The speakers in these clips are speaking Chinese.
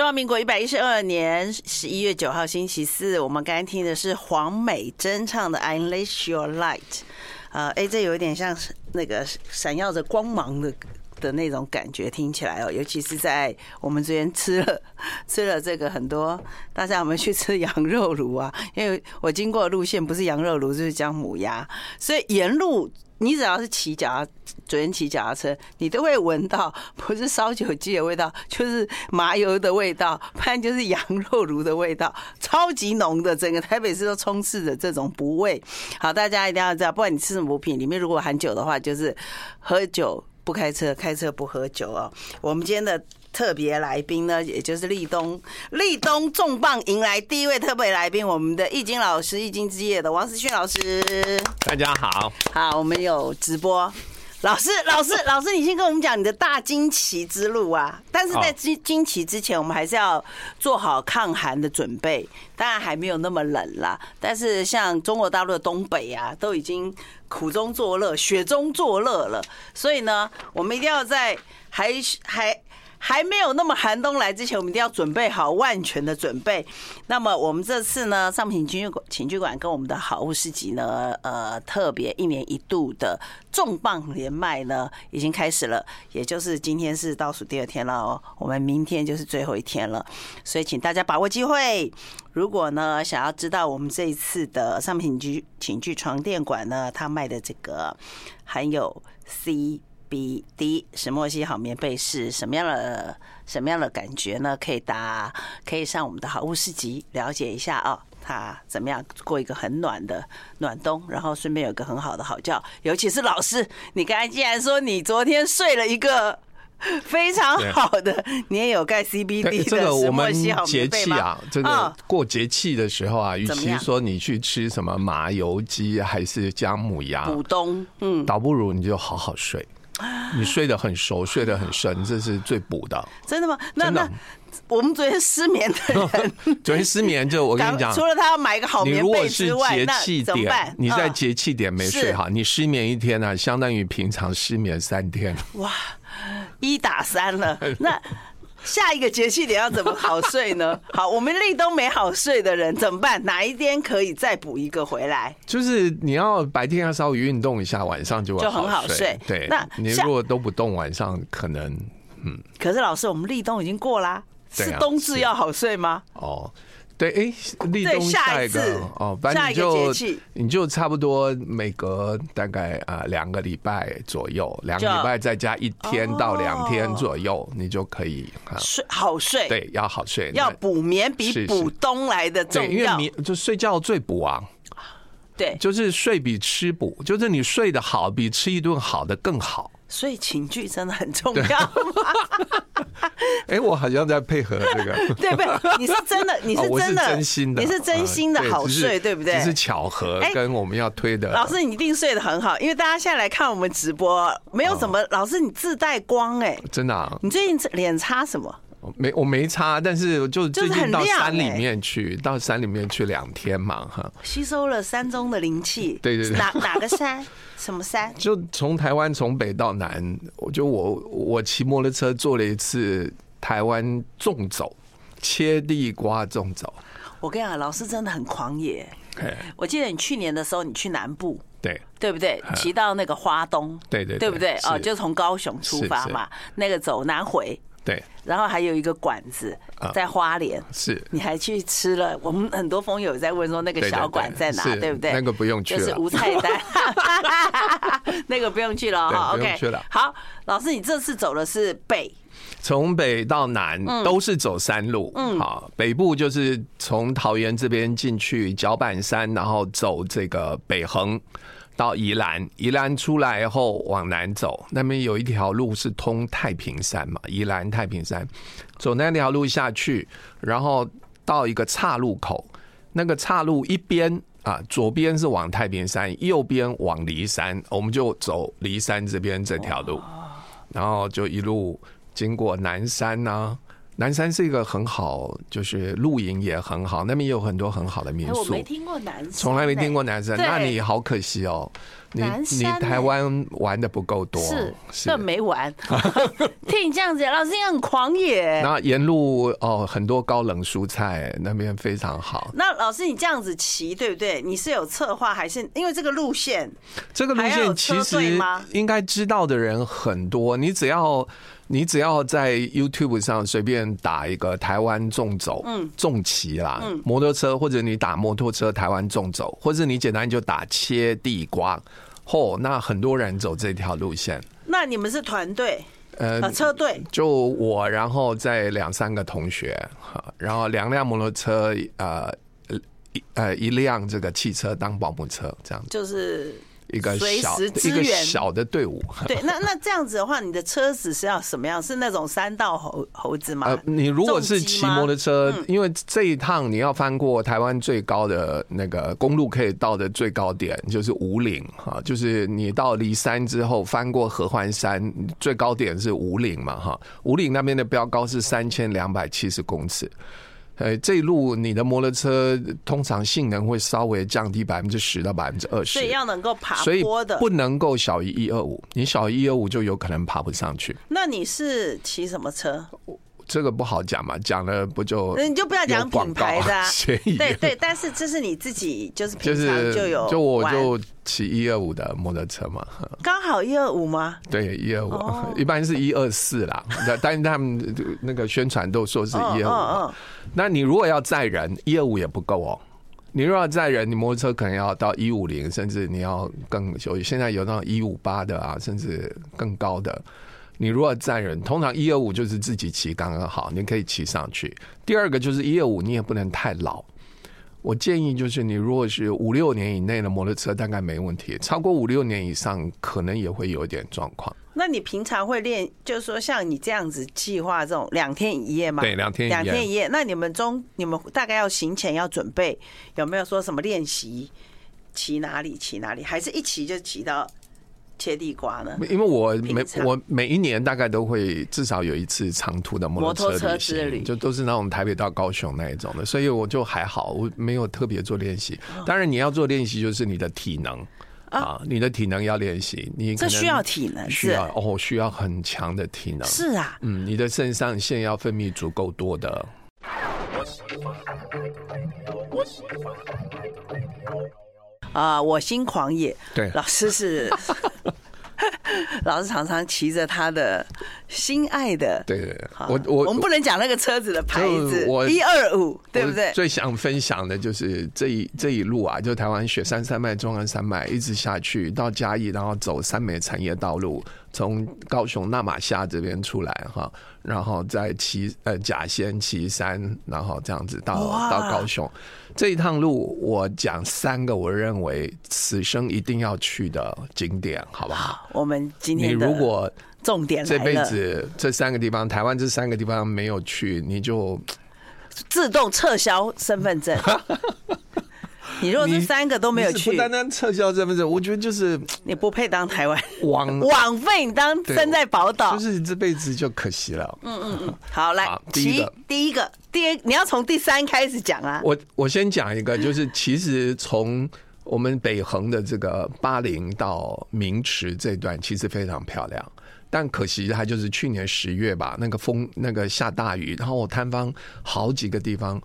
中华民国一百一十二年十一月九号星期四，我们刚才听的是黄美珍唱的《Unleash Your Light》。呃，哎，这有一点像那个闪耀着光芒的的那种感觉，听起来哦，尤其是在我们这边吃了 吃了这个很多，大家有没有去吃羊肉炉啊？因为我经过的路线不是羊肉炉就是姜母鸭，所以沿路。你只要是骑脚，昨天骑脚踏车，你都会闻到不是烧酒鸡的味道，就是麻油的味道，不然就是羊肉炉的味道，超级浓的，整个台北市都充斥着这种不味。好，大家一定要知道，不管你吃什么补品，里面如果含酒的话，就是喝酒不开车，开车不喝酒哦。我们今天的。特别来宾呢，也就是立冬立冬重磅迎来第一位特别来宾，我们的易经老师，易经之夜的王思训老师。大家好，好，我们有直播。老师，老师，老师，你先跟我们讲你的大惊奇之路啊！但是在惊惊奇之前，我们还是要做好抗寒的准备。当然还没有那么冷啦，但是像中国大陆的东北啊，都已经苦中作乐、雪中作乐了。所以呢，我们一定要在还还。还没有那么寒冬来之前，我们一定要准备好万全的准备。那么我们这次呢，上品情趣情趣馆跟我们的好物市集呢，呃，特别一年一度的重磅连麦呢，已经开始了。也就是今天是倒数第二天了哦，我们明天就是最后一天了。所以请大家把握机会。如果呢，想要知道我们这一次的上品情趣情趣床垫馆呢，它卖的这个含有 C。B D 石墨烯好棉被是什么样的什么样的感觉呢？可以打，可以上我们的好物市集了解一下啊、哦，它怎么样过一个很暖的暖冬，然后顺便有个很好的好觉。尤其是老师，你刚才竟然说你昨天睡了一个非常好的，你也有盖 C B D 的石墨烯好棉被吗？这个我们节气啊，这个过节气的时候啊，与其说你去吃什么麻油鸡还是姜母鸭补冬，嗯，倒不如你就好好睡。你睡得很熟，睡得很深，这是最补的。真的吗？那那我们昨天失眠的人，昨天失眠就我跟你讲，除了他要买一个好棉被之外，你如果是节气点，你在节气点没睡好，你失眠一天呢、啊，相当于平常失眠三天。哇，一打三了。那。下一个节气点要怎么好睡呢？好，我们立冬没好睡的人怎么办？哪一天可以再补一个回来？就是你要白天要稍微运动一下，晚上就会就很好睡。对，那你如果都不动，晚上可能嗯。可是老师，我们立冬已经过啦，是冬至要好睡吗？哦。对，哎，立冬下一个哦，反正你就你就差不多每隔大概啊两个礼拜左右，两个礼拜再加一天到两天左右，你就可以睡好睡。对，要好睡，要补眠比补冬来的重要，因为眠就睡觉最补啊。对，就是睡比吃补，就是你睡得好，比吃一顿好的更好。所以情绪真的很重要。哎，我好像在配合这个，对不对？你是真的，你是真的，真心的，你是真心的好睡，对不对？只是巧合，跟我们要推的。老师，你一定睡得很好，因为大家现在来看我们直播，没有什么。老师，你自带光，哎，真的啊？你最近脸擦什么？没，我没差，但是就最近到山里面去，到山里面去两天嘛，哈，吸收了山中的灵气。对对对，哪哪个山？什么山？就从台湾从北到南，我就我我骑摩托车做了一次台湾纵走，切地瓜纵走。我跟你讲，老师真的很狂野。我记得你去年的时候，你去南部，对对不对？骑到那个花东，对对对不对？哦，就从高雄出发嘛，那个走南回。对，然后还有一个馆子在花莲，是，你还去吃了？我们很多朋友在问说那个小馆在哪，对不对？那个不用去了，就是无菜单，那个不用去了哈。OK，好，老师，你这次走的是北，从北到南都是走山路。嗯，好，北部就是从桃园这边进去角板山，然后走这个北横。到宜兰，宜兰出来后往南走，那边有一条路是通太平山嘛，宜兰太平山，走那条路下去，然后到一个岔路口，那个岔路一边啊，左边是往太平山，右边往骊山，我们就走骊山这边这条路，然后就一路经过南山啊。南山是一个很好，就是露营也很好，那边有很多很好的民宿。我没听过南山，从来没听过南山，那你好可惜哦。你你台湾玩的不够多，是是没玩。听你这样子，老师你很狂野。那沿路哦，很多高冷蔬菜，那边非常好。那老师你这样子骑，对不对？你是有策划还是因为这个路线？这个路线其实应该知道的人很多，你只要。你只要在 YouTube 上随便打一个台湾纵走，嗯，重骑啦，摩托车，或者你打摩托车台湾纵走，或者你简单就打切地瓜，嚯，那很多人走这条路线。那你们是团队，呃，车队，就我，然后再两三个同学，然后两辆摩托车，呃，一呃一辆这个汽车当保姆车，这样子。就是。一个小一个小的队伍，对，那那这样子的话，你的车子是要什么样？是那种山道猴猴子吗？呃，你如果是骑摩托车，因为这一趟你要翻过台湾最高的那个公路，可以到的最高点就是五岭哈，就是你到离山之后翻过合欢山，最高点是五岭嘛哈，五岭那边的标高是三千两百七十公尺。呃，这一路你的摩托车通常性能会稍微降低百分之十到百分之二十，所以要能够爬坡的，不能够小于一二五，你小于一二五就有可能爬不上去。那你是骑什么车？这个不好讲嘛，讲了不就你就不要讲品牌的，啊，对对，但是这是你自己就是平常就有，就我就骑一二五的摩托车嘛，刚好一二五吗？对，一二五，一般是一二四啦，但是他们那个宣传都说是一二五。那你如果要载人，一二五也不够哦。你如果要载人，你摩托车可能要到一五零，甚至你要更有，现在有那种一五八的啊，甚至更高的。你如果载人，通常一二五就是自己骑刚刚好，你可以骑上去。第二个就是一二五，你也不能太老。我建议就是你如果是五六年以内的摩托车，大概没问题；超过五六年以上，可能也会有一点状况。那你平常会练，就是说像你这样子计划这种两天一夜吗？对，两天两天一夜。那你们中你们大概要行前要准备，有没有说什么练习？骑哪里骑哪里？还是一骑就骑到？切地瓜呢？因为我每我每一年大概都会至少有一次长途的摩托车之旅，就都是那种台北到高雄那一种的，所以我就还好，我没有特别做练习。当然你要做练习，就是你的体能啊，你的体能要练习，你这需要体能，需要哦，需要很强的体能。是啊，嗯，你的肾上腺要分泌足够多的。啊，我心狂野。对，老师是 老师，常常骑着他的心爱的。对对，我我我们不能讲那个车子的牌子，一二五，对不对？最想分享的就是这一这一路啊，就台湾雪山山脉、中央山脉一直下去到嘉义，然后走三美产业道路，从高雄纳玛夏这边出来哈，然后再骑呃甲仙旗山，然后这样子到到高雄。这一趟路，我讲三个我认为此生一定要去的景点，好不好？我们今天你如果重点这辈子这三个地方，台湾这三个地方没有去，你就自动撤销身份证。你如果这三个都没有去，不单单撤销身份证，我觉得就是你不配当台湾枉 枉费你当身在宝岛，就是这辈子就可惜了。嗯嗯嗯，好，来，第一个，第一个，第二，你要从第三开始讲啊。我我先讲一个，就是其实从我们北横的这个八陵到明池这段，其实非常漂亮，但可惜它就是去年十月吧，那个风那个下大雨，然后我探方好几个地方。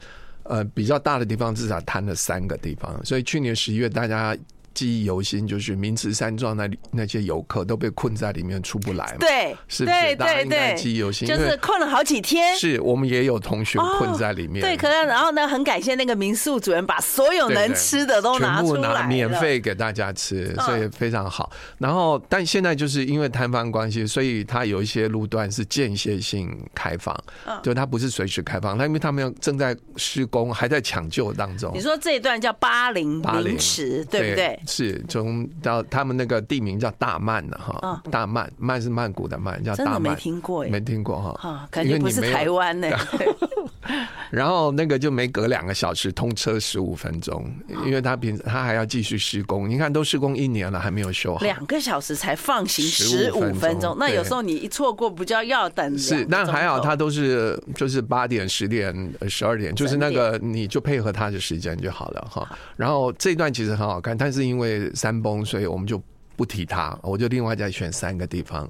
呃，比较大的地方至少摊了三个地方，所以去年十一月大家。记忆犹新，就是明池山庄那里那些游客都被困在里面出不来嘛？对，是不是？大家应该记忆犹新，就是困了好几天。是我们也有同学困在里面。对，可能然后呢，很感谢那个民宿主人把所有能吃的都拿出来，免费给大家吃，所以非常好。然后，但现在就是因为摊贩关系，所以它有一些路段是间歇性开放，就它不是随时开放。那因为他们正在施工，还在抢救当中。你说这一段叫八陵明池，对不对？是从到他们那个地名叫大曼的，哈，大曼曼是曼谷的曼，叫大曼，没听过，没听过哈，感觉不是台湾呢。然后那个就没隔两个小时通车十五分钟，因为他平他还要继续施工，你看都施工一年了还没有修好，两个小时才放行十五分钟，那有时候你一错过不就要等？是，那还好他都是就是八点、十点、十二点，就是那个你就配合他的时间就好了哈。然后这一段其实很好看，但是因为山崩，所以我们就不提它，我就另外再选三个地方。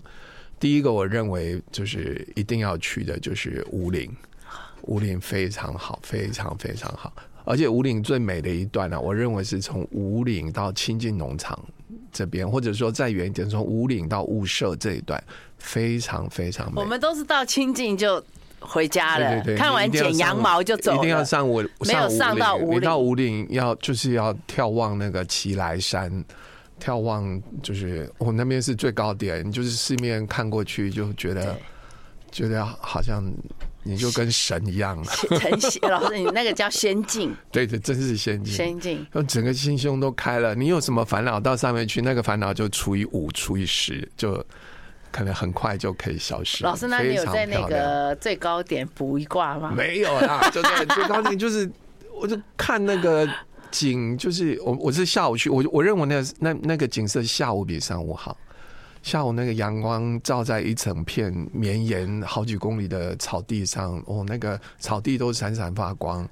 第一个我认为就是一定要去的就是武岭。武岭非常好，非常非常好，而且武岭最美的一段呢、啊，我认为是从五岭到清境农场这边，或者说再远一点，从五岭到雾社这一段，非常非常美。我们都是到清境就回家了，对对对，看完剪羊毛就走了，一定要上我，没有上到五岭，你到五岭要就是要眺望那个奇来山，眺望就是我、哦、那边是最高点，就是四面看过去就觉得觉得好像。你就跟神一样，神仙老师，你那个叫仙境，对对，真是仙境，仙境，整个心胸都开了。你有什么烦恼到上面去，那个烦恼就除以五，除以十，就可能很快就可以消失。老师，那你有在那个最高点卜一卦吗？没有啦，就在最高点，就是我就看那个景，就是我我是下午去，我我认为那个那那个景色下午比上午好。下午那个阳光照在一整片绵延好几公里的草地上，哦，那个草地都闪闪发光。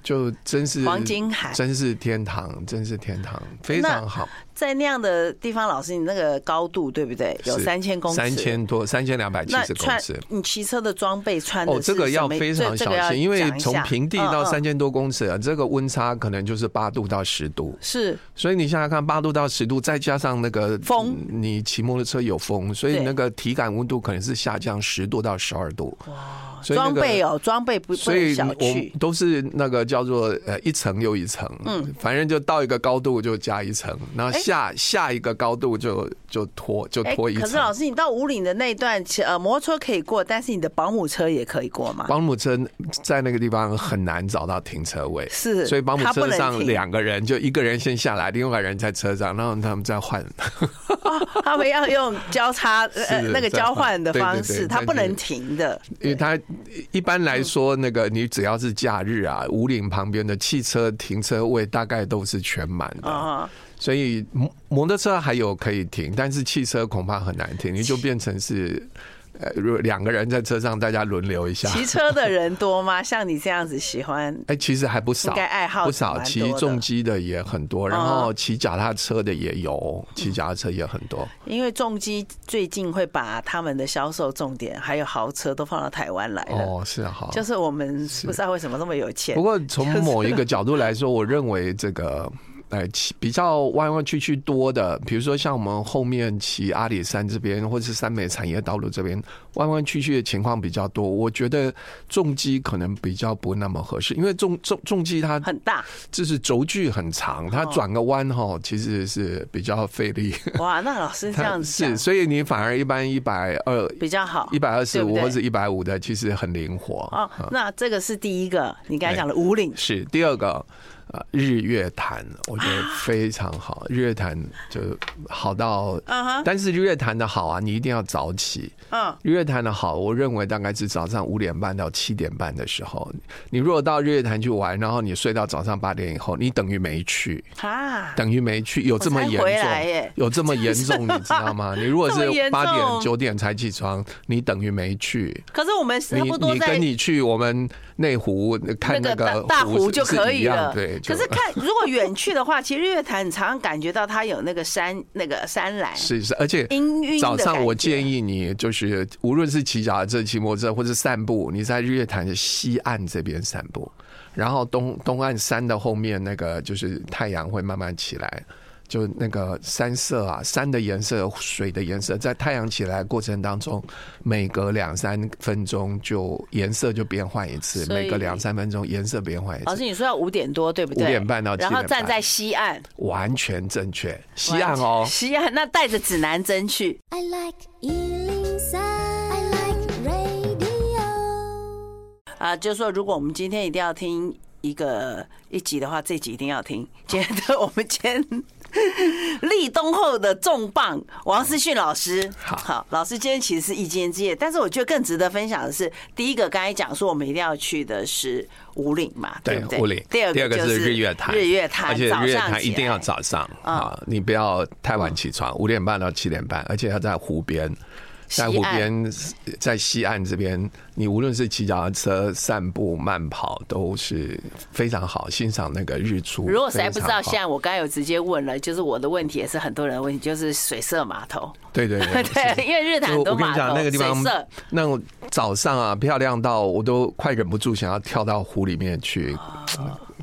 就真是黄金海，真是天堂，真是天堂，非常好。在那样的地方，老师，你那个高度对不对？有三千公尺，三千多，三千两百七十公尺。你骑车的装备穿的哦，这个要非常小心，因为从平地到三千多公尺啊，这个温差可能就是八度到十度。是，所以你想想看，八度到十度，再加上那个风，你骑摩托车有风，所以那个体感温度可能是下降十度到十二度。哇。装备哦，装备不，所以我都是那个叫做呃一层又一层，嗯，反正就到一个高度就加一层，然后下下一个高度就就拖就拖一层。可是老师，你到五岭的那一段，呃，摩托车可以过，但是你的保姆车也可以过吗？保姆车在那个地方很难找到停车位，是，所以保姆车上两个人，就一个人先下来，另外一个人在车上，然后他们再换。他们要用交叉呃那个交换的方式，他不能停的，因为他。一般来说，那个你只要是假日啊，五岭旁边的汽车停车位大概都是全满的，所以摩摩托车还有可以停，但是汽车恐怕很难停，你就变成是。呃，如果两个人在车上，大家轮流一下。骑车的人多吗？像你这样子喜欢？哎，其实还不少，应该爱好不少。骑重机的也很多，然后骑脚踏车的也有，骑脚踏车也很多。因为重机最近会把他们的销售重点还有豪车都放到台湾来了。哦，是啊，好，就是我们不知道为什么那么有钱。不过从某一个角度来说，我认为这个。哎，骑比较弯弯曲曲多的，比如说像我们后面骑阿里山这边，或者是三美产业道路这边，弯弯曲曲的情况比较多。我觉得重机可能比较不那么合适，因为重重重机它很大，就是轴距很长，它转个弯哈，其实是比较费力。哇，那老师这样子是，所以你反而一般一百二比较好，一百二十五或者一百五的其实很灵活。哦，那这个是第一个，你刚才讲的五岭是第二个。日月潭，我觉得非常好。日月潭就好到，但是日月潭的好啊，你一定要早起。嗯，日月潭的好，我认为大概是早上五点半到七点半的时候。你如果到日月潭去玩，然后你睡到早上八点以后，你等于没去啊，等于没去。有这么严重？有这么严重？你知道吗？你如果是八点九点才起床，你等于没去。可是我们差不多你跟你去我们内湖看那个大湖就可以了。对。可是看，如果远去的话，其实日月潭你常常感觉到它有那个山，那个山岚。是是，而且早上我建议你，就是无论是骑脚踏车、骑摩托车或者散步，你在日月潭的西岸这边散步，然后东东岸山的后面那个就是太阳会慢慢起来。就那个山色啊，山的颜色、水的颜色，在太阳起来过程当中，每隔两三分钟就颜色就变换一次，每隔两三分钟颜色变换一次。老师，你说要五点多对不对？五点半到七点半。然后站在西岸，完全正确。西岸哦，西岸那带着指南针去。I like 啊，就是说，如果我们今天一定要听一个一集的话，这集一定要听。今天的我们今天。立冬后的重磅，王思训老师。好，好，老师今天其实是一间之夜，但是我觉得更值得分享的是，第一个刚才讲说我们一定要去的是五岭嘛，对不对？武岭。第二个就是日月潭，日月潭，而且日月潭一定要早上啊，你不要太晚起床，五点半到七点半，而且要在湖边。在湖边，在西岸这边，你无论是骑脚踏车、散步、慢跑，都是非常好欣赏那个日出。如果实在不知道，现在我刚才有直接问了，就是我的问题也是很多人的问题，就是水色码头。对对对，对，因为日潭都码头，那个地方水色那种早上啊，漂亮到我都快忍不住想要跳到湖里面去。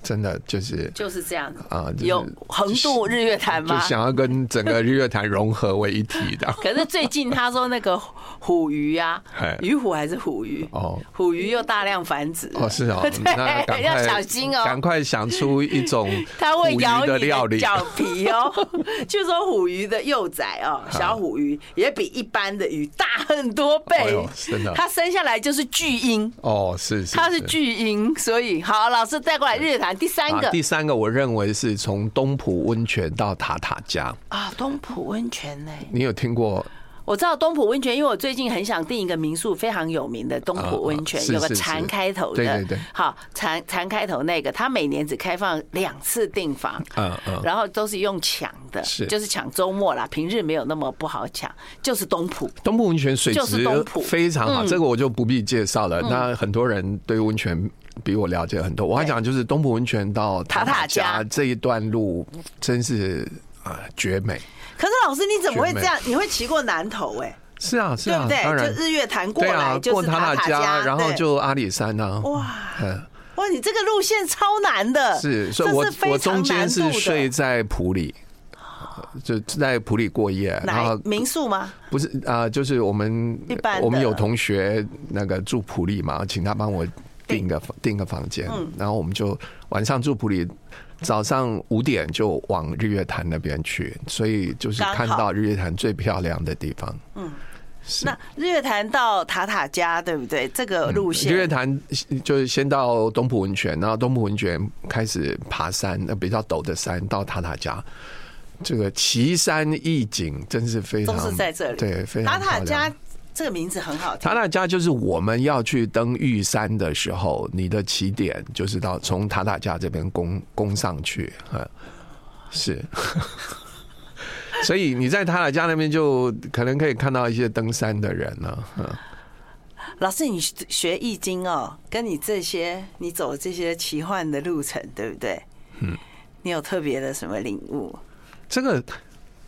真的就是就是这样。啊，有横渡日月潭吗？就想要跟整个日月潭融合为一体的。可是最近他说那个虎鱼啊，鱼虎还是虎鱼？哦，虎鱼又大量繁殖。哦，是哦，那，要小心哦，赶快想出一种它会咬你的脚皮哦。据说虎鱼的幼崽哦，小虎鱼也比一般的鱼大很多倍，真的，它生下来就是巨婴。哦，是是，它是巨婴，所以好，老师带过来日月潭。第三个，第三个，我认为是从东浦温泉到塔塔家啊，东浦温泉呢？你有听过？我知道东浦温泉，因为我最近很想订一个民宿，非常有名的东浦温泉，有个禅开头的，对对对，好禅禅开头那个，他每年只开放两次订房，嗯嗯，然后都是用抢的，是。就是抢周末啦，平日没有那么不好抢，就是东浦。东浦温泉水质非常好，这个我就不必介绍了。那很多人对温泉。比我了解很多。我还讲就是东部温泉到塔塔家这一段路，真是啊绝美。可是老师你怎么会这样？你会骑过南头哎？是啊是啊，对不对？就日月潭过来，过塔塔家，然后就阿里山呢。哇，哇，你这个路线超难的。是，所以我我中间是睡在普里，就在普里过夜。然后民宿吗？不是啊，就是我们一般我们有同学那个住普里嘛，请他帮我。订个订个房间，然后我们就晚上住普里，早上五点就往日月潭那边去，所以就是看到日月潭最漂亮的地方。嗯，那日月潭到塔塔家对不对？这个路线，日月潭就是先到东埔温泉，然后东埔温泉开始爬山，那比较陡的山到塔塔家，这个奇山异景真是非常，都是在这里，对，非常塔塔加。这个名字很好听。塔塔家就是我们要去登玉山的时候，你的起点就是到从塔塔家这边攻攻上去，嗯，是。所以你在塔塔家那边就可能可以看到一些登山的人了。嗯，老师，你学易经哦，跟你这些你走这些奇幻的路程，对不对？嗯，你有特别的什么领悟？这个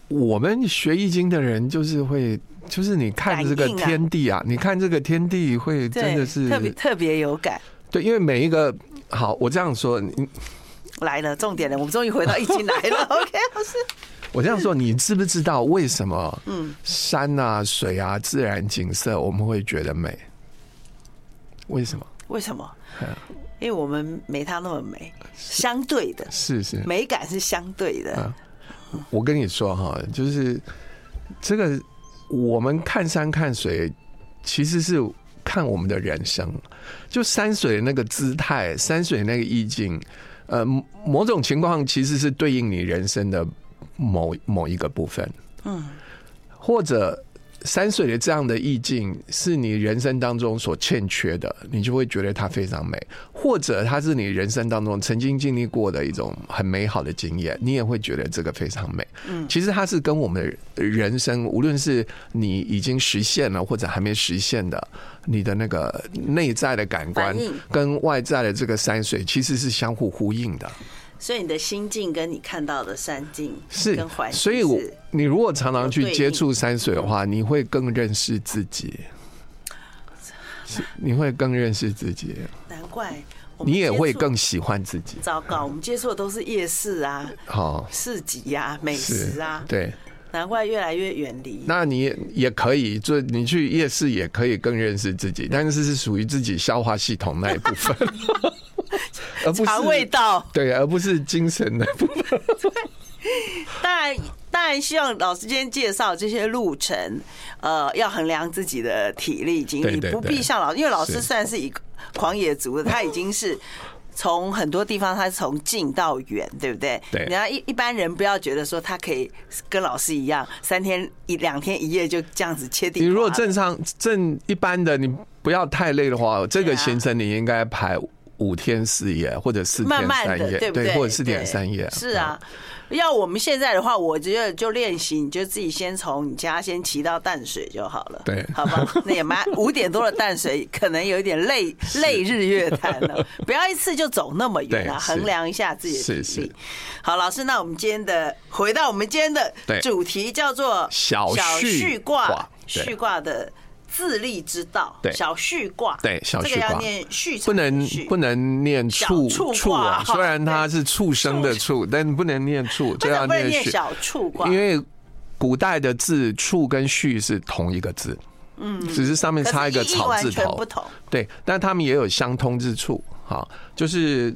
我们学易经的人就是会。就是你看这个天地啊，你看这个天地会真的是特别特别有感。对，因为每一个好，我这样说，你来了重点了，我们终于回到易经来了。OK，不是，我这样说，你知不知道为什么？嗯，山啊、水啊、自然景色，我们会觉得美？为什么？为什么？因为我们没它那么美，相对的，是是，美感是相对的。我跟你说哈，就是这个。我们看山看水，其实是看我们的人生。就山水那个姿态，山水那个意境，呃，某种情况其实是对应你人生的某某一个部分。嗯，或者。山水的这样的意境是你人生当中所欠缺的，你就会觉得它非常美；或者它是你人生当中曾经经历过的一种很美好的经验，你也会觉得这个非常美。嗯，其实它是跟我们的人生，无论是你已经实现了或者还没实现的，你的那个内在的感官跟外在的这个山水，其实是相互呼应的。所以你的心境跟你看到的山境是跟环境，所以我你如果常常去接触山水的话，你会更认识自己，你会更认识自己。难怪你也会更喜欢自己。糟糕，我们接触的都是夜市啊，好市集呀，美食啊，对，难怪越来越远离。那你也可以，就你去夜市也可以更认识自己，但是是属于自己消化系统那一部分。而不是味道，对，而不是精神的部分。当然，当然希望老师今天介绍这些路程，呃，要衡量自己的体力精力，不必像老，因为老师算是以狂野族的，他已经是从很多地方，他是从近到远，对不对？对。然后一一般人不要觉得说他可以跟老师一样，三天一两天一夜就这样子切地。你如果正常正一般的，你不要太累的话，这个行程你应该排五天四夜或者四天三夜，慢慢的，对不对？对，或者四天三夜。是啊。要我们现在的话，我觉得就练习，你就自己先从你家先骑到淡水就好了。对，好吧，那也蛮五点多的淡水，可能有一点累 累日月潭了。不要一次就走那么远啊，衡量一下自己的体力。是是。好，老师，那我们今天的回到我们今天的主题，叫做小续卦，续卦的。自立之道，对，小畜卦，对，小畜卦，这个要念畜，不能不能念畜畜啊。虽然它是畜生的畜，但不能念畜，这要念小畜卦。因为古代的字“畜”跟“畜”是同一个字，嗯，只是上面插一个草字头，不同。对，但他们也有相通之处。好，就是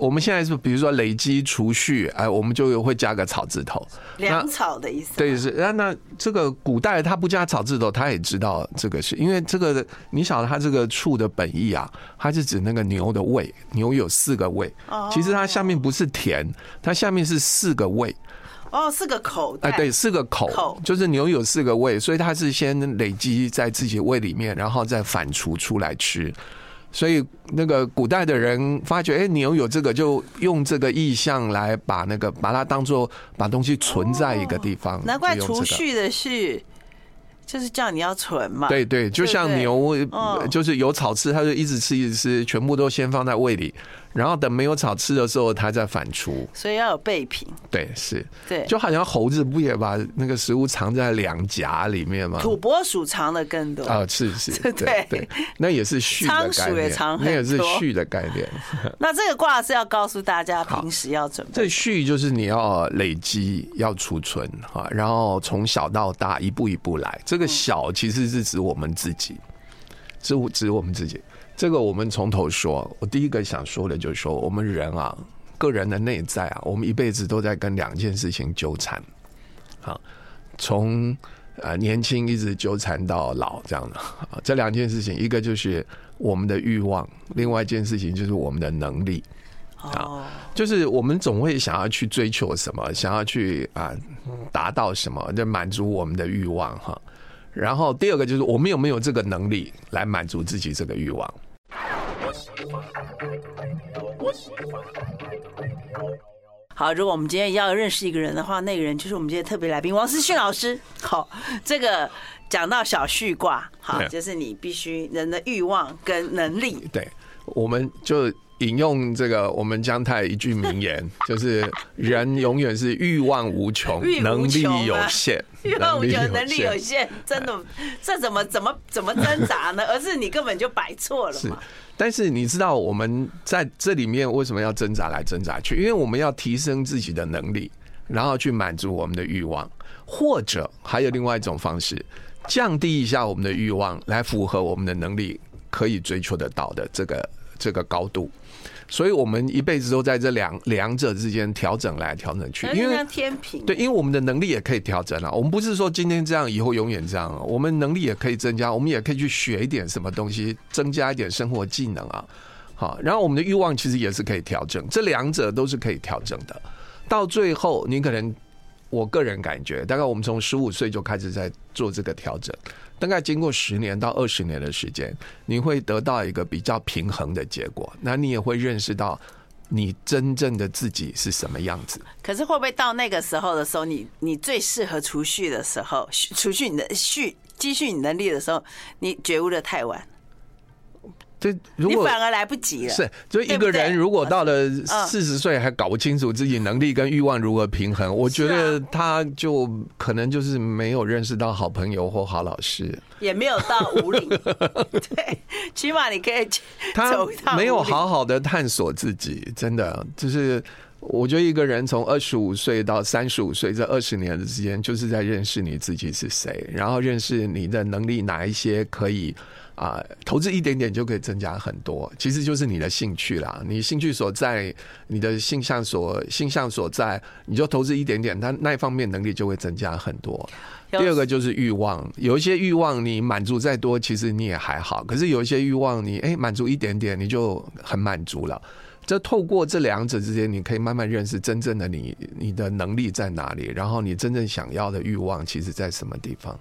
我们现在是比如说累积储蓄，哎，我们就会加个草字头，粮草的意思。对，是那那这个古代他不加草字头，他也知道这个是因为这个你晓得他这个畜的本意啊，它是指那个牛的胃，牛有四个胃，其实它下面不是田，它下面是四个胃。哦，四个口哎，对，四个口，就是牛有四个胃，所以它是先累积在自己胃里面，然后再反刍出来吃。所以那个古代的人发觉，哎，牛有这个，就用这个意象来把那个把它当做把东西存在一个地方。难怪储蓄的是，就是叫你要存嘛。对对，就像牛，就是有草吃，它就一直吃一直吃，全部都先放在胃里。然后等没有草吃的时候，它再反刍，所以要有备品。对，是，对，就好像猴子不也把那个食物藏在两颊里面吗？土拨鼠藏的更多啊，是是，对对，那也是蓄的概念，那也是蓄的概念。那这个卦是要告诉大家平时要准备。这畜就是你要累积，要储存哈，然后从小到大一步一步来。这个小其实是指我们自己，是指我们自己。这个我们从头说，我第一个想说的就是说，我们人啊，个人的内在啊，我们一辈子都在跟两件事情纠缠，啊，从呃年轻一直纠缠到老这样的啊，这两件事情，一个就是我们的欲望，另外一件事情就是我们的能力，啊，就是我们总会想要去追求什么，想要去啊达到什么，就满足我们的欲望哈。然后第二个就是我们有没有这个能力来满足自己这个欲望。好，如果我们今天要认识一个人的话，那个人就是我们今天特别来宾王思训老师。好，这个讲到小旭卦，好，就是你必须人的欲望跟能力。对，我们就引用这个我们姜太一句名言，就是人永远是欲望无穷，能力有限。欲望无穷，能力有限，真的，这怎么怎么怎么挣扎呢？而是你根本就摆错了嘛。但是你知道我们在这里面为什么要挣扎来挣扎去？因为我们要提升自己的能力，然后去满足我们的欲望，或者还有另外一种方式，降低一下我们的欲望，来符合我们的能力可以追求得到的这个这个高度。所以，我们一辈子都在这两两者之间调整来调整去，因为天平对，因为我们的能力也可以调整了。我们不是说今天这样，以后永远这样。我们能力也可以增加，我们也可以去学一点什么东西，增加一点生活技能啊。好，然后我们的欲望其实也是可以调整，这两者都是可以调整的。到最后，你可能，我个人感觉，大概我们从十五岁就开始在做这个调整。大概经过十年到二十年的时间，你会得到一个比较平衡的结果。那你也会认识到你真正的自己是什么样子。可是会不会到那个时候的时候，你你最适合储蓄的时候，储蓄你的蓄积蓄你能力的时候，你觉悟的太晚。这如果你反而来不及了，是就一个人如果到了四十岁还搞不清楚自己能力跟欲望如何平衡，我觉得他就可能就是没有认识到好朋友或好老师，也没有到无理，对，起码你可以他没有好好的探索自己，真的就是我觉得一个人从二十五岁到三十五岁这二十年的时间，就是在认识你自己是谁，然后认识你的能力哪一些可以啊、呃，投资一点点就可以增加很多。其实就是你的兴趣啦，你兴趣所在，你的性向所性向所在，你就投资一点点，它那一方面能力就会增加很多。第二个就是欲望，有一些欲望你满足再多，其实你也还好。可是有一些欲望你哎满足一点点，你就很满足了。这透过这两者之间，你可以慢慢认识真正的你，你的能力在哪里，然后你真正想要的欲望其实在什么地方。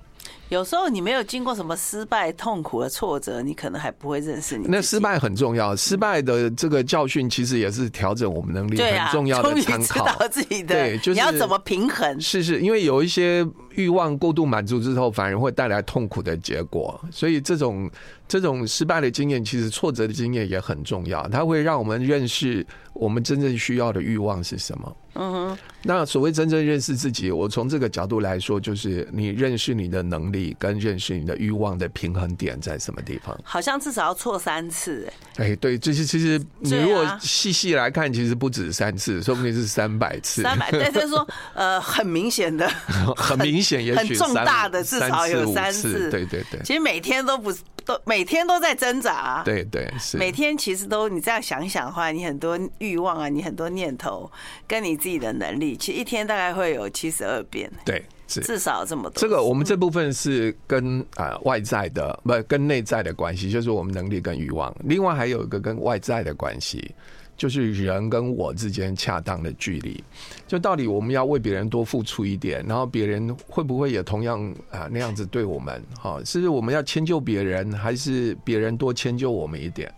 有时候你没有经过什么失败、痛苦的挫折，你可能还不会认识你。那失败很重要，失败的这个教训其实也是调整我们能力很重要的参考。知道自己的，对，就是你要怎么平衡？是是，因为有一些欲望过度满足之后，反而会带来痛苦的结果。所以这种这种失败的经验，其实挫折的经验也很重要，它会让我们认识我们真正需要的欲望是什么。嗯哼，那所谓真正认识自己，我从这个角度来说，就是你认识你的能力，跟认识你的欲望的平衡点在什么地方。好像至少要错三次，哎，哎，对，就是其实你如果细细来看，其实不止三次，说不定是三百次。三百，对，就是说，呃，很明显的，很明显，也许很重大的，至少有三次。对对对，其实每天都不。都每天都在挣扎啊，对对是。每天其实都你这样想一想的话，你很多欲望啊，你很多念头，跟你自己的能力，其实一天大概会有七十二变。对，是至少这么多。这个我们这部分是跟啊外在的，不跟内在的关系，就是我们能力跟欲望。另外还有一个跟外在的关系。就是人跟我之间恰当的距离，就到底我们要为别人多付出一点，然后别人会不会也同样啊那样子对我们？哈，是我们要迁就别人，还是别人多迁就我们一点？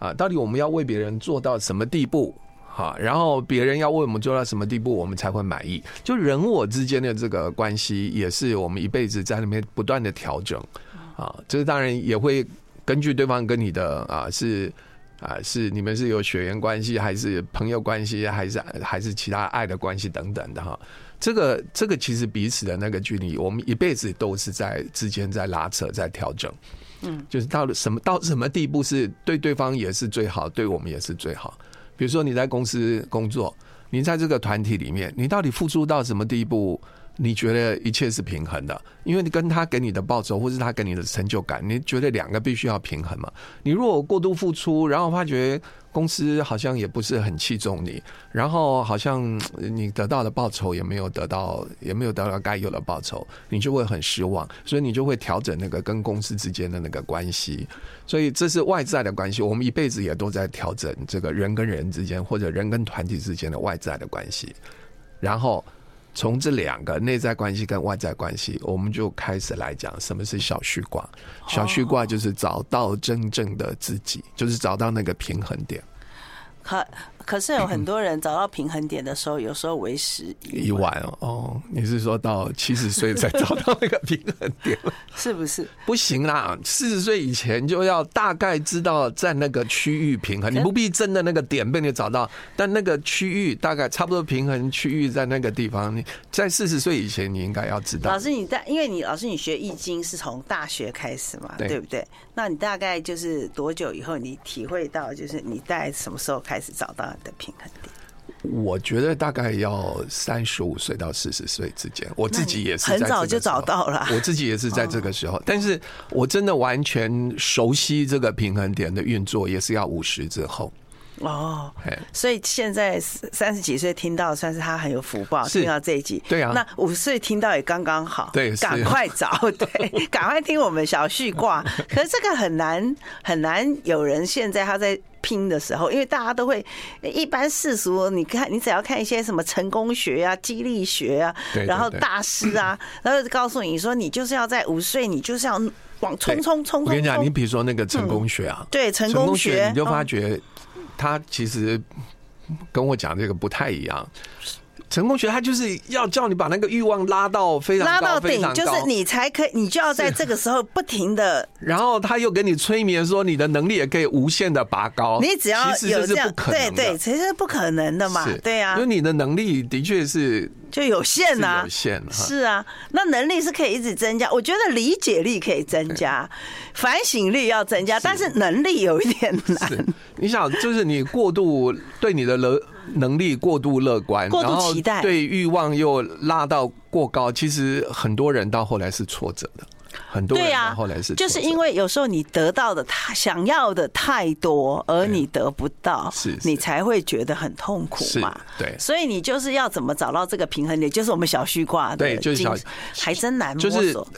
啊，到底我们要为别人做到什么地步？哈，然后别人要为我们做到什么地步，我们才会满意？就人我之间的这个关系，也是我们一辈子在里面不断的调整。啊，这当然也会根据对方跟你的啊是。啊，是你们是有血缘关系，还是朋友关系，还是还是其他爱的关系等等的哈？这个这个其实彼此的那个距离，我们一辈子都是在之间在拉扯，在调整。嗯，就是到了什么到什么地步是对对方也是最好，对我们也是最好。比如说你在公司工作，你在这个团体里面，你到底付出到什么地步？你觉得一切是平衡的，因为你跟他给你的报酬，或是他给你的成就感，你觉得两个必须要平衡嘛？你如果过度付出，然后发觉公司好像也不是很器重你，然后好像你得到的报酬也没有得到，也没有得到该有的报酬，你就会很失望，所以你就会调整那个跟公司之间的那个关系。所以这是外在的关系，我们一辈子也都在调整这个人跟人之间，或者人跟团体之间的外在的关系，然后。从这两个内在关系跟外在关系，我们就开始来讲什么是小虚卦。小虚卦就是找到真正的自己，就是找到那个平衡点。可可是有很多人找到平衡点的时候，有时候为时已晚哦。你是说到七十岁才找到那个平衡点？是不是？不行啦，四十岁以前就要大概知道在那个区域平衡，你不必真的那个点被你找到，但那个区域大概差不多平衡区域在那个地方。你在四十岁以前，你应该要知道。老师，你在因为你老师你学易经是从大学开始嘛，对，对不对？那你大概就是多久以后你体会到，就是你在什么时候开始找到你的平衡点？我觉得大概要三十五岁到四十岁之间，我自己也是很早就找到了。我自己也是在这个时候，但是我真的完全熟悉这个平衡点的运作，也是要五十之后。哦，所以现在三十几岁听到，算是他很有福报，听到这一集。对啊，那五十岁听到也刚刚好。对，赶快找，对，赶快听我们小旭卦。可是这个很难很难，有人现在他在拼的时候，因为大家都会一般世俗，你看你只要看一些什么成功学啊、激励学啊，然后大师啊，然后告诉你说，你就是要在五岁，你就是要往冲冲冲。我跟你讲，你比如说那个成功学啊，对，成功学，你就发觉。他其实跟我讲这个不太一样。成功学他就是要叫你把那个欲望拉到非常高，拉到顶，就是你才可以，你就要在这个时候不停的。然后他又给你催眠说，你的能力也可以无限的拔高。你只要有这样，对对，其实是不可能的嘛。对啊，因为你的能力的确是就有限呐，有限是啊。那能力是可以一直增加，我觉得理解力可以增加，反省力要增加，但是能力有一点难。你想，就是你过度对你的能能力过度乐观，过度期待，对欲望又拉到过高，其实很多人到后来是挫折的。很多人后来是，就是因为有时候你得到的太想要的太多，而你得不到，是你才会觉得很痛苦嘛。对，所以你就是要怎么找到这个平衡点，就是我们小虚卦的，对，就是小还真难摸索。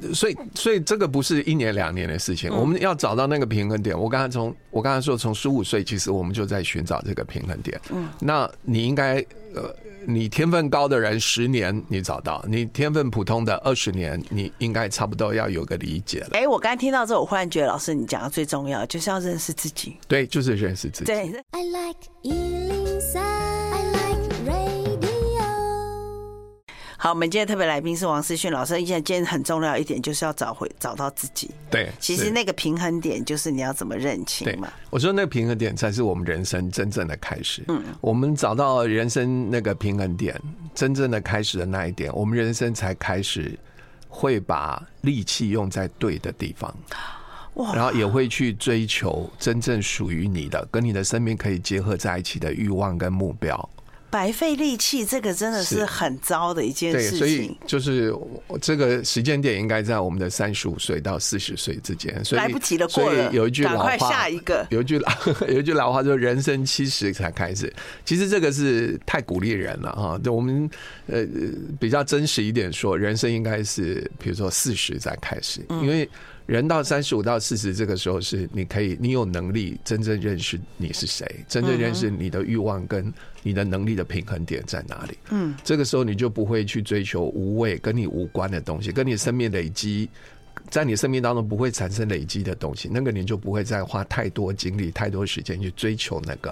就是，所以所以这个不是一年两年的事情，我们要找到那个平衡点。我刚才从我刚才说从十五岁，其实我们就在寻找这个平衡点。嗯，那你应该呃。你天分高的人十年你找到，你天分普通的二十年，你应该差不多要有个理解了。哎，我刚才听到这，我忽然觉得老师你讲的最重要就是要认识自己。对，就是认识自己。对。好，我们今天特别来宾是王思训老师。现在今天很重要一点就是要找回找到自己。对，其实那个平衡点就是你要怎么认清嘛。我说那个平衡点才是我们人生真正的开始。嗯，我们找到人生那个平衡点，真正的开始的那一点，我们人生才开始会把力气用在对的地方。哇！然后也会去追求真正属于你的、跟你的生命可以结合在一起的欲望跟目标。白费力气，这个真的是很糟的一件事情。对，所以就是这个时间点应该在我们的三十五岁到四十岁之间。所以来不及了，过了。有一句老话，下一个有一句老 有一句老话，说人生七十才开始。其实这个是太鼓励人了哈。就我们呃比较真实一点说，人生应该是比如说四十才开始，因为。人到三十五到四十这个时候，是你可以，你有能力真正认识你是谁，真正认识你的欲望跟你的能力的平衡点在哪里。嗯，这个时候你就不会去追求无谓跟你无关的东西，跟你生命累积，在你生命当中不会产生累积的东西，那个你就不会再花太多精力、太多时间去追求那个。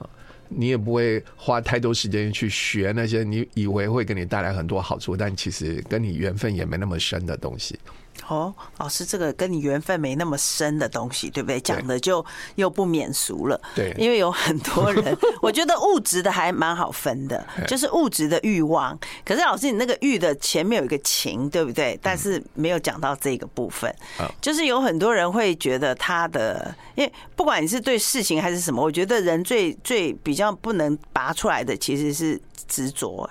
啊你也不会花太多时间去学那些你以为会给你带来很多好处，但其实跟你缘分也没那么深的东西。哦，老师，这个跟你缘分没那么深的东西，对不对？讲的就又不免俗了。对，因为有很多人，我觉得物质的还蛮好分的，就是物质的欲望。可是老师，你那个欲的前面有一个情，对不对？但是没有讲到这个部分。就是有很多人会觉得他的，因为不管你是对事情还是什么，我觉得人最最比较不能拔出来的，其实是执着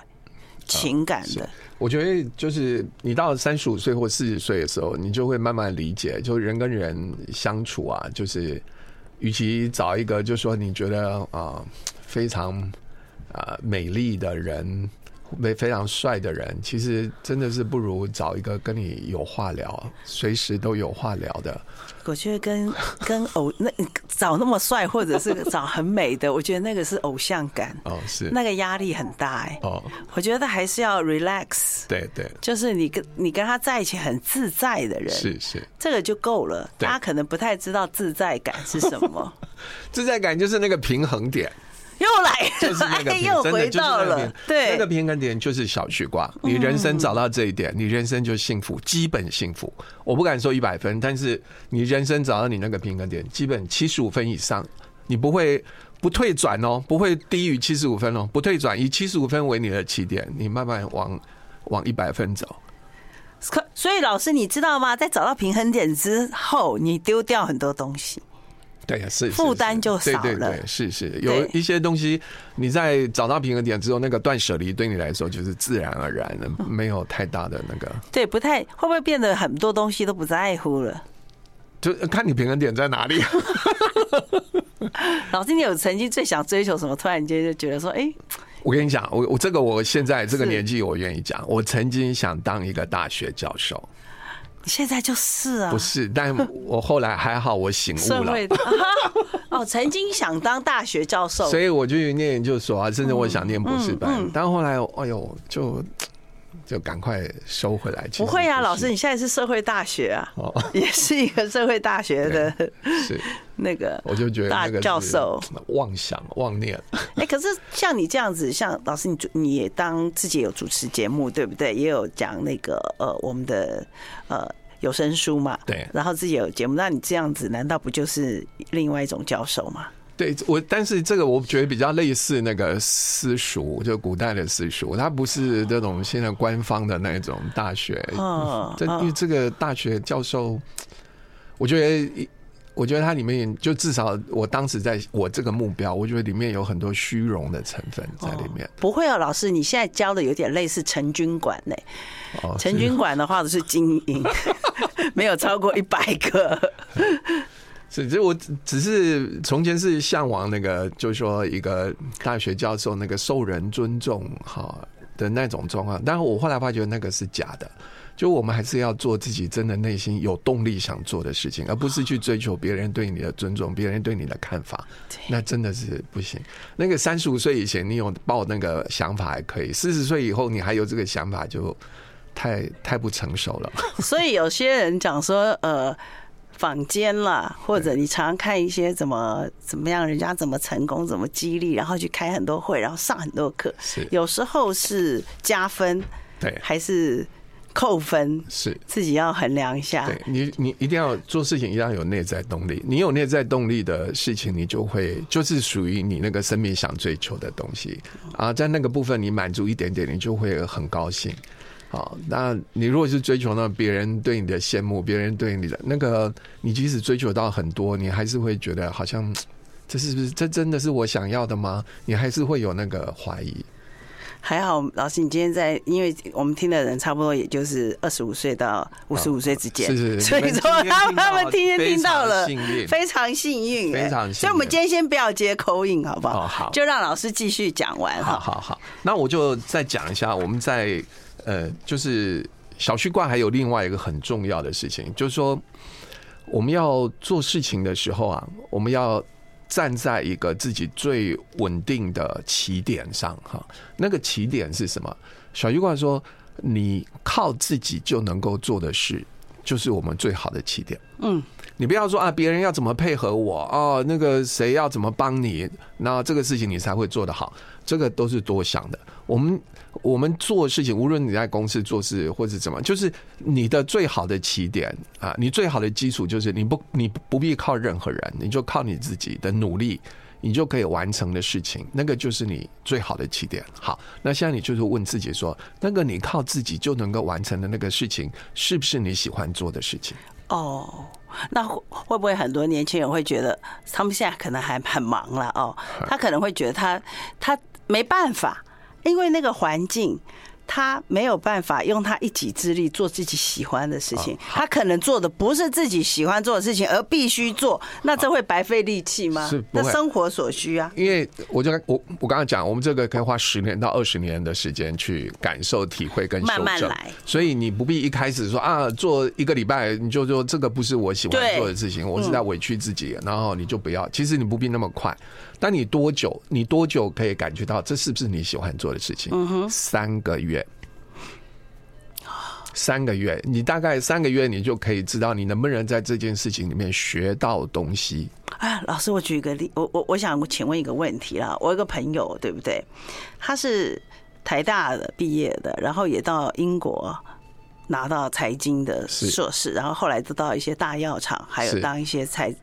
情感的。我觉得就是你到三十五岁或四十岁的时候，你就会慢慢理解，就人跟人相处啊，就是与其找一个，就是说你觉得啊、非常啊、美丽的人。非非常帅的人，其实真的是不如找一个跟你有话聊，随时都有话聊的。我觉得跟 跟偶那找那么帅，或者是找很美的，我觉得那个是偶像感哦，是那个压力很大哎哦。我觉得还是要 relax，对对，就是你跟你跟他在一起很自在的人，是是，这个就够了。大家可能不太知道自在感是什么，自在感就是那个平衡点。又来，就是那个，又回到了，对，那个平衡点就是小序卦。你人生找到这一点，你人生就幸福，基本幸福。我不敢说一百分，但是你人生找到你那个平衡点，基本七十五分以上，你不会不退转哦，不会低于七十五分哦，不退转，以七十五分为你的起点，你慢慢往往一百分走。所以老师，你知道吗？在找到平衡点之后，你丢掉很多东西。对，是负担就少了。对对对，是是，有一些东西你在找到平衡点之后，那个断舍离对你来说就是自然而然的，没有太大的那个。对，不太会不会变得很多东西都不在乎了？就看你平衡点在哪里。老师，你有曾经最想追求什么？突然间就觉得说，哎，我跟你讲，我我这个我现在这个年纪，我愿意讲，我曾经想当一个大学教授。现在就是啊，不是，但我后来还好，我醒悟了。哦，曾经想当大学教授，所以我就去念研究所啊，甚至我想念博士班，但后来，哎呦，就就赶快收回来。不会啊，老师，你现在是社会大学啊，也是一个社会大学的，是 那个，我就觉得大教授妄想妄念。哎，可是像你这样子，像老师，你你也当自己有主持节目，对不对？也有讲那个呃，我们的呃。有声书嘛？对，然后自己有节目，那你这样子难道不就是另外一种教授吗？对我，但是这个我觉得比较类似那个私塾，就古代的私塾，它不是这种现在官方的那种大学。嗯，这因为这个大学教授，我觉得，我觉得它里面就至少我当时在我这个目标，我觉得里面有很多虚荣的成分在里面。不会啊，老师，你现在教的有点类似陈军馆呢。陈军馆的话都是精英，没有超过一百个。是，就我只是从前是向往那个，就是说一个大学教授那个受人尊重哈的那种状况。但是我后来发觉那个是假的，就我们还是要做自己真的内心有动力想做的事情，而不是去追求别人对你的尊重、别人对你的看法。那真的是不行。那个三十五岁以前你有抱那个想法还可以，四十岁以后你还有这个想法就太太不成熟了。所以有些人讲说，呃。坊间啦，或者你常常看一些怎么怎么样，人家怎么成功，怎么激励，然后去开很多会，然后上很多课。是有时候是加分，对，还是扣分？是自己要衡量一下。对你，你一定要做事情，一定要有内在动力。你有内在动力的事情，你就会就是属于你那个生命想追求的东西啊。在那个部分，你满足一点点，你就会很高兴。好，那你如果是追求到别人对你的羡慕，别人对你的那个，你即使追求到很多，你还是会觉得好像这是不是这真的是我想要的吗？你还是会有那个怀疑。还好，老师，你今天在，因为我们听的人差不多也就是二十五岁到五十五岁之间，是是，所以说他们他们今天听到了，非常幸运，非常幸运。所以我们今天先不要接 call in 好不好？好，就让老师继续讲完。好好好，那我就再讲一下，我们在。呃，就是小区卦还有另外一个很重要的事情，就是说我们要做事情的时候啊，我们要站在一个自己最稳定的起点上哈。那个起点是什么？小区卦说，你靠自己就能够做的事，就是我们最好的起点。嗯，你不要说啊，别人要怎么配合我哦，那个谁要怎么帮你，那这个事情你才会做得好，这个都是多想的。我们。我们做事情，无论你在公司做事或者怎么，就是你的最好的起点啊，你最好的基础就是你不你不必靠任何人，你就靠你自己的努力，你就可以完成的事情，那个就是你最好的起点。好，那现在你就是问自己说，那个你靠自己就能够完成的那个事情，是不是你喜欢做的事情？哦，那会会不会很多年轻人会觉得，他们现在可能还很忙了哦，他可能会觉得他他没办法。因为那个环境，他没有办法用他一己之力做自己喜欢的事情，他可能做的不是自己喜欢做的事情，而必须做，那这会白费力气吗？是，那生活所需啊。因为我就我我刚刚讲，我们这个可以花十年到二十年的时间去感受、体会跟慢慢来。所以你不必一开始说啊，做一个礼拜你就说这个不是我喜欢做的事情，我是在委屈自己，然后你就不要。其实你不必那么快。但你多久？你多久可以感觉到这是不是你喜欢做的事情？嗯哼，三个月，三个月，你大概三个月，你就可以知道你能不能在这件事情里面学到东西。哎，老师，我举一个例，我我我想请问一个问题啦。我有个朋友，对不对？他是台大的毕业的，然后也到英国拿到财经的硕士，然后后来都到一些大药厂，还有当一些财。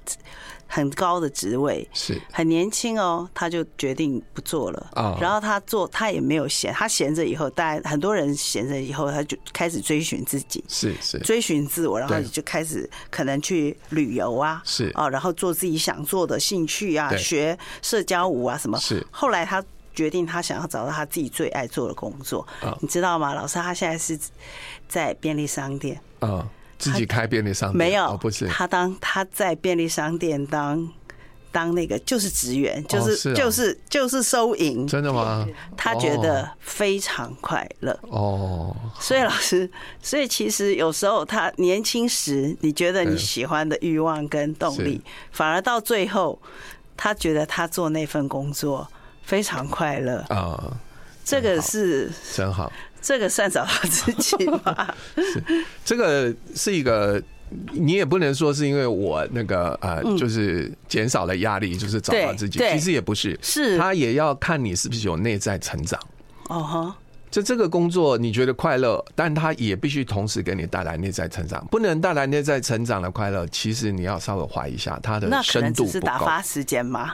很高的职位，是。很年轻哦，他就决定不做了。然后他做，他也没有闲，他闲着以后，大家很多人闲着以后，他就开始追寻自己，是是。追寻自我，然后就开始可能去旅游啊，是。啊，然后做自己想做的兴趣啊，学社交舞啊什么。是。后来他决定，他想要找到他自己最爱做的工作，你知道吗？老师，他现在是在便利商店。啊。自己开便利商店没有？不是他当他在便利商店当当那个就是职员，就是就是就是收银。真的吗？他觉得非常快乐哦。所以老师，所以其实有时候他年轻时你觉得你喜欢的欲望跟动力，反而到最后他觉得他做那份工作非常快乐啊。这个是真好。这个算找到自己吗？是，这个是一个，你也不能说是因为我那个呃，就是减少了压力，就是找到自己。其实也不是，是他也要看你是不是有内在成长。哦哈，就这个工作你觉得快乐，但他也必须同时给你带来内在成长。不能带来内在成长的快乐，其实你要稍微怀疑一下他的深度不够。那可能只是打发时间吗？